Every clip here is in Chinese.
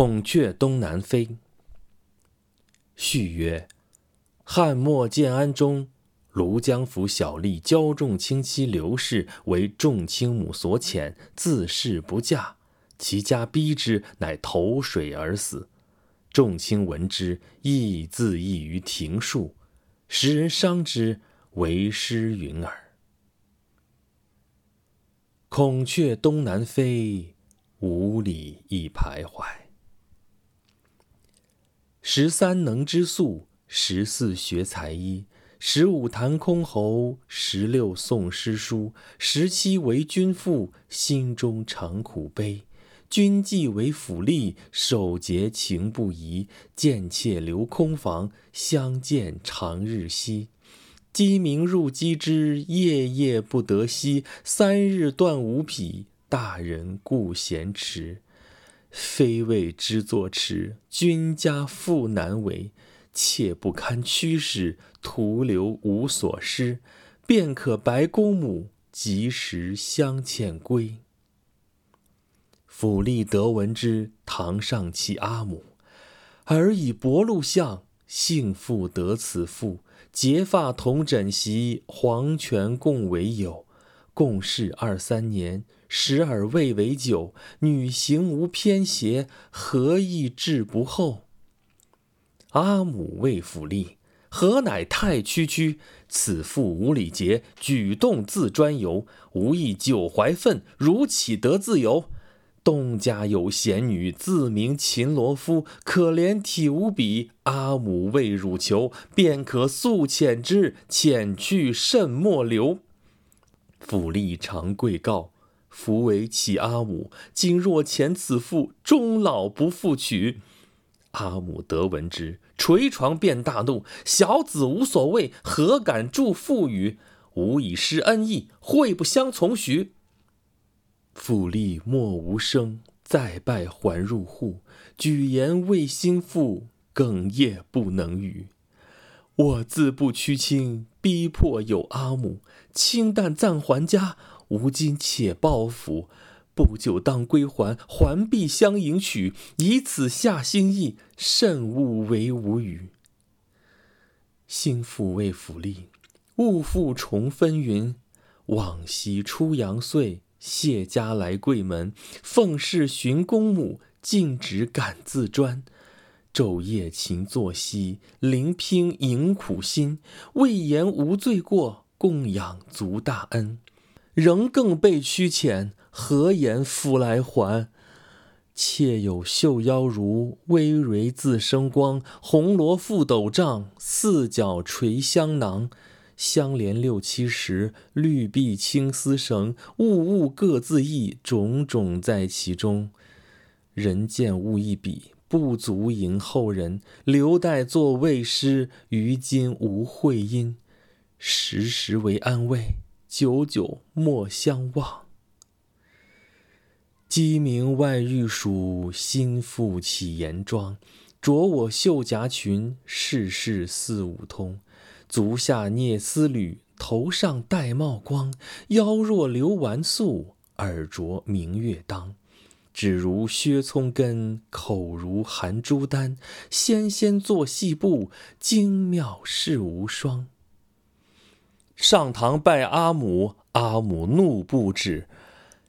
孔雀东南飞。序曰：汉末建安中，庐江府小吏焦仲卿妻刘氏为仲卿母所遣，自恃不嫁，其家逼之，乃投水而死。仲卿闻之，亦自缢于庭树。时人伤之，为诗云耳。孔雀东南飞，五里一徘徊。十三能织素，十四学才艺，十五弹箜篌，十六诵诗书，十七为君妇，心中常苦悲。君既为府吏，守节情不移，贱妾留空房，相见长日夕。鸡鸣入鸡之，夜夜不得息。三日断五匹，大人故嫌迟。非为知作迟，君家妇难为。妾不堪驱使，徒留无所施。便可白公母，及时相遣归。府吏得闻之，堂上其阿母，尔以薄禄相，幸妇得此妇。结发同枕席，黄泉共为友。共事二三年，时而未为久。女行无偏邪，何意志不厚？阿母谓府吏：“何乃太区区？此妇无礼节，举动自专由，无益久怀愤，如岂得自由？”东家有贤女，自名秦罗夫，可怜体无比。阿母为汝求，便可速遣之，遣去甚莫留。府吏常跪告，夫为其阿母，今若遣此妇，终老不复娶。阿母得闻之，捶床便大怒：小子无所谓，何敢助妇语？吾以失恩义，会不相从许？府吏莫无声，再拜还入户。举言为心腹，哽咽不能语。我自不屈亲，逼迫有阿母。清淡暂还家，吾今且报府。不久当归还，还必相迎娶。以此下心意，慎勿为无语。心腹谓府吏：勿复重分云。往昔初阳岁。谢家来贵门，奉侍寻公母，尽职敢自专。昼夜勤作息，聆听迎苦心。未言无罪过，供养足大恩。仍更被驱遣，何言复来还？妾有绣腰襦，微蕊自生光。红罗覆斗帐，四角垂香囊。相连六七十，绿碧青丝绳，物物各自异，种种在其中。人见物一比，不足迎后人。留待作未诗，于今无会音。时时为安慰，久久莫相忘。鸡鸣外玉鼠，心腹起严妆。着我绣夹裙，事事似五通。足下蹑丝履，头上戴帽光，腰若流纨素，耳着明月当。指如削葱根，口如含珠丹，纤纤作细步，精妙世无双。上堂拜阿母，阿母怒不止。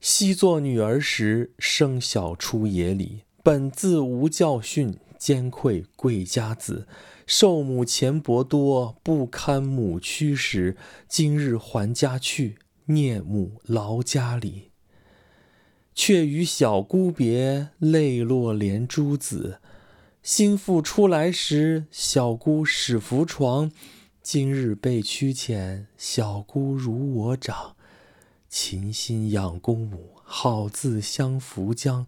昔作女儿时，生小出野里，本自无教训，兼愧贵家子。受母钱帛多，不堪母驱使。今日还家去，念母劳家里。却与小姑别，泪落连珠子。心腹出来时，小姑始扶床。今日被驱遣，小姑如我长。勤心养公母，好自相扶将。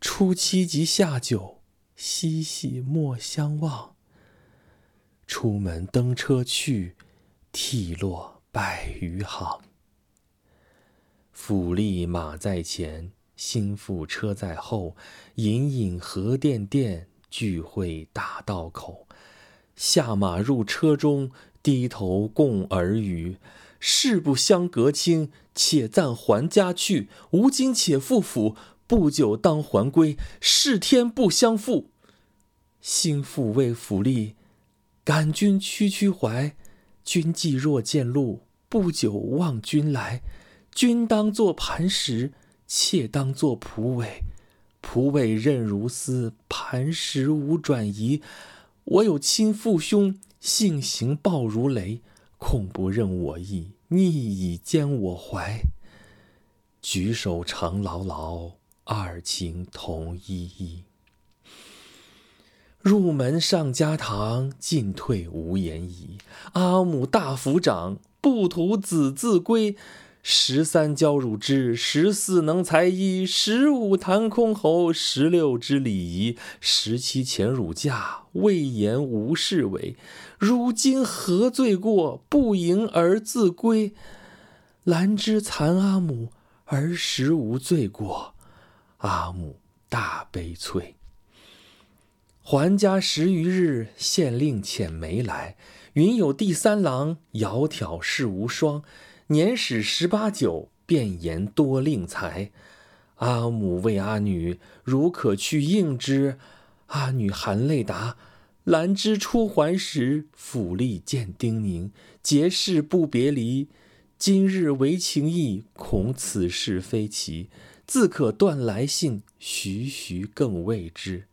初七及下九，嬉戏莫相忘。出门登车去，涕落百余行。府吏马在前，心腹车在后，隐隐河甸甸，聚会大道口。下马入车中，低头共耳语。事不相隔清，且暂还家去。吾今且赴府，不久当还归，誓天不相负。心腹为府吏，感君区区怀。君既若见路，不久望君来。君当作磐石，妾当作蒲苇。蒲苇韧如丝，磐石无转移。我有亲父兄，性行暴如雷，恐不任我意，逆以兼我怀。举手长牢牢，二情同依依。入门上家堂，进退无言矣。阿母大府长，不图子自归。十三教汝之，十四能裁衣，十五弹箜篌，十六知礼仪，十七遣汝驾，未言无事为。如今何罪过？不迎而自归。兰芝残阿母，儿时无罪过。阿母大悲催。还家十余日，县令遣媒来，云有第三郎，窈窕世无双，年始十八九，便言多令才。阿母谓阿女：“如可去应之。”阿女含泪答：“兰芝初还时，府吏见丁宁，结事不别离。今日为情意，恐此事非奇，自可断来信，徐徐更未知。”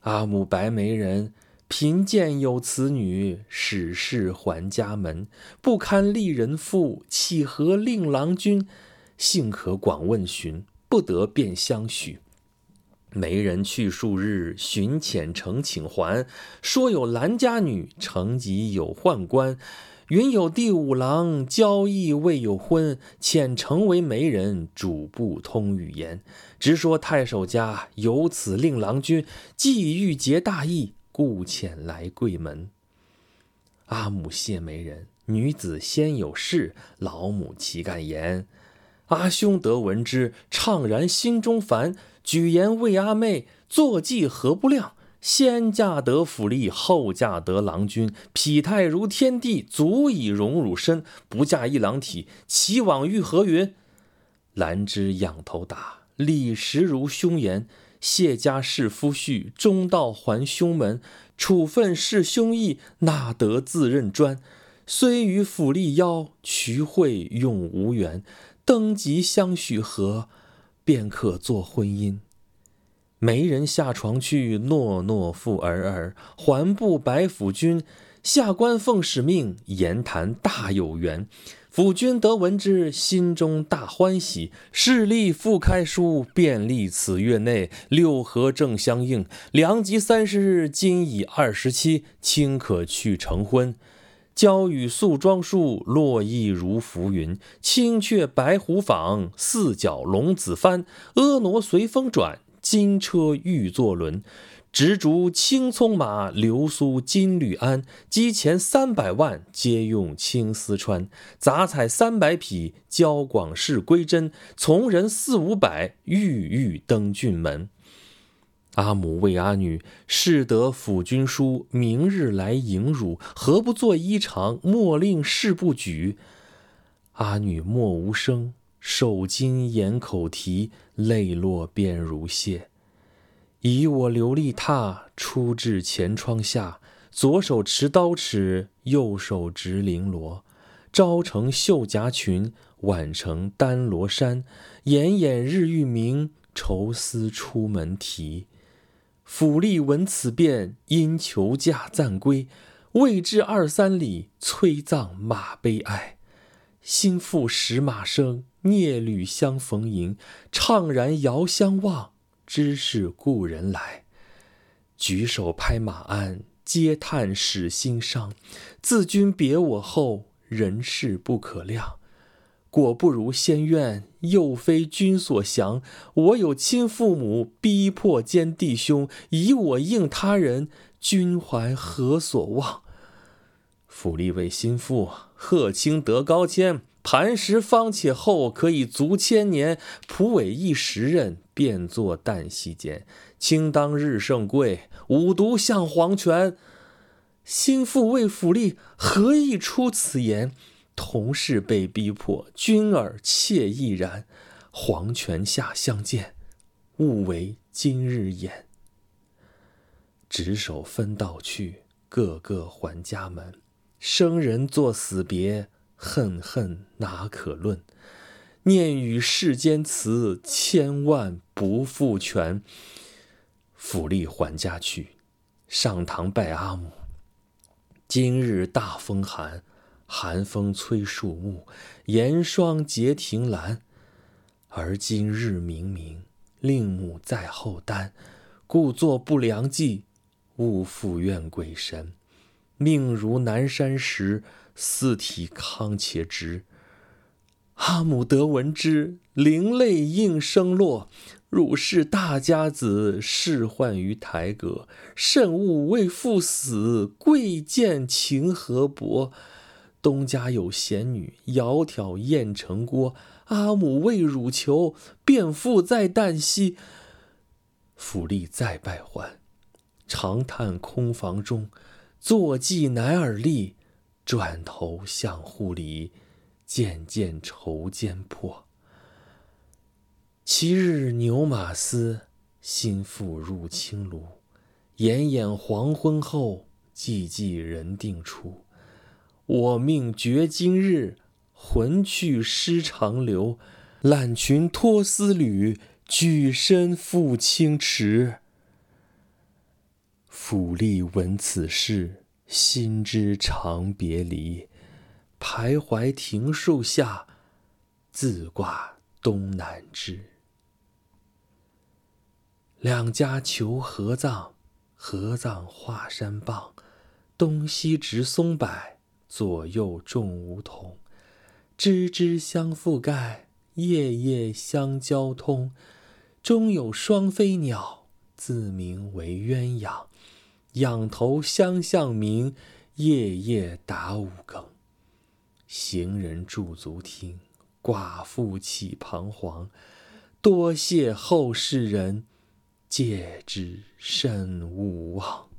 阿母白眉人，贫贱有此女，始是还家门，不堪丽人妇，岂合令郎君？幸可广问询，不得便相许。媒人去数日，寻遣呈请还，说有兰家女，成疾有宦官。云有第五郎交易未有婚，遣成为媒人，主不通语言，直说太守家有此令郎君，既欲结大义，故遣来贵门。阿母谢媒人，女子先有事，老母岂敢言？阿兄得闻之，怅然心中烦，举言为阿妹，坐骑何不亮？先嫁得府吏，后嫁得郎君，匹态如天地，足以荣辱身。不嫁一郎体，其往欲何云？兰芝仰头答：李实如兄言。谢家是夫婿，中道还兄门。处分是兄意，哪得自认专？虽与府吏邀，渠会永无缘。登极相许和，便可作婚姻。媒人下床去，诺诺复尔尔，还不白府君。下官奉使命，言谈大有缘。府君得闻之，心中大欢喜。势力复开书，便立此月内六合正相应，良吉三十日，今已二十七，卿可去成婚。娇雨素妆树，落意如浮云。青雀白虎舫，四角龙子幡，婀娜随风转。金车玉座轮，执竹青葱马，流苏金缕鞍。机前三百万，皆用青丝穿。杂彩三百匹，交广饰归真。从人四五百，郁郁登郡门。阿母谓阿女：“誓得府君书，明日来迎汝。何不作衣裳？莫令事不举。”阿女默无声。手巾掩口啼，泪落便如泻。以我琉璃榻，出至前窗下，左手持刀尺，右手执绫罗。朝成绣夹裙，晚成丹罗衫。掩掩日欲明，愁思出门啼。府吏闻此变，因求驾暂归。未至二三里，催葬马悲哀。心腹识马声。蹑履相逢迎，怅然遥相望，知是故人来。举手拍马鞍，嗟叹使心伤。自君别我后，人事不可量。果不如先愿，又非君所降。我有亲父母，逼迫奸弟兄，以我应他人，君怀何所望？府吏为心腹，贺卿得高迁。磐石方且厚，可以足千年；蒲苇一时任，便作旦夕间。卿当日胜贵，五毒向黄泉。心腹为府吏，何以出此言？同是被逼迫，君尔妾亦然。黄泉下相见，勿为今日眼。执手分道去，个个还家门。生人作死别，恨恨哪可论？念与世间辞，千万不复全。府吏还家去，上堂拜阿母。今日大风寒，寒风吹树木，严霜结庭兰。而今日明明，令母在后担，故作不良计。勿复怨鬼神，命如南山石，四体康且直。阿母得闻之，灵泪应声落。汝是大家子，仕宦于台阁，慎勿为父死，贵贱情何薄？东家有贤女，窈窕燕城郭。阿母为汝求，便复在旦夕。府吏再拜还。长叹空房中，坐骑乃耳立。转头向户里，渐渐愁间破。七日牛马嘶，心腹入青庐。炎炎黄昏后，寂寂人定出。我命绝今日，魂去尸长留。揽裙脱丝履，举身赴清池。府吏闻此事，心知长别离，徘徊庭树下，自挂东南枝。两家求合葬，合葬华山傍，东西植松柏，左右种梧桐，枝枝相覆盖，叶叶相交通。中有双飞鸟，自名为鸳鸯。仰头相向鸣，夜夜打五更。行人驻足听，寡妇起彷徨？多谢后世人，戒之慎勿忘。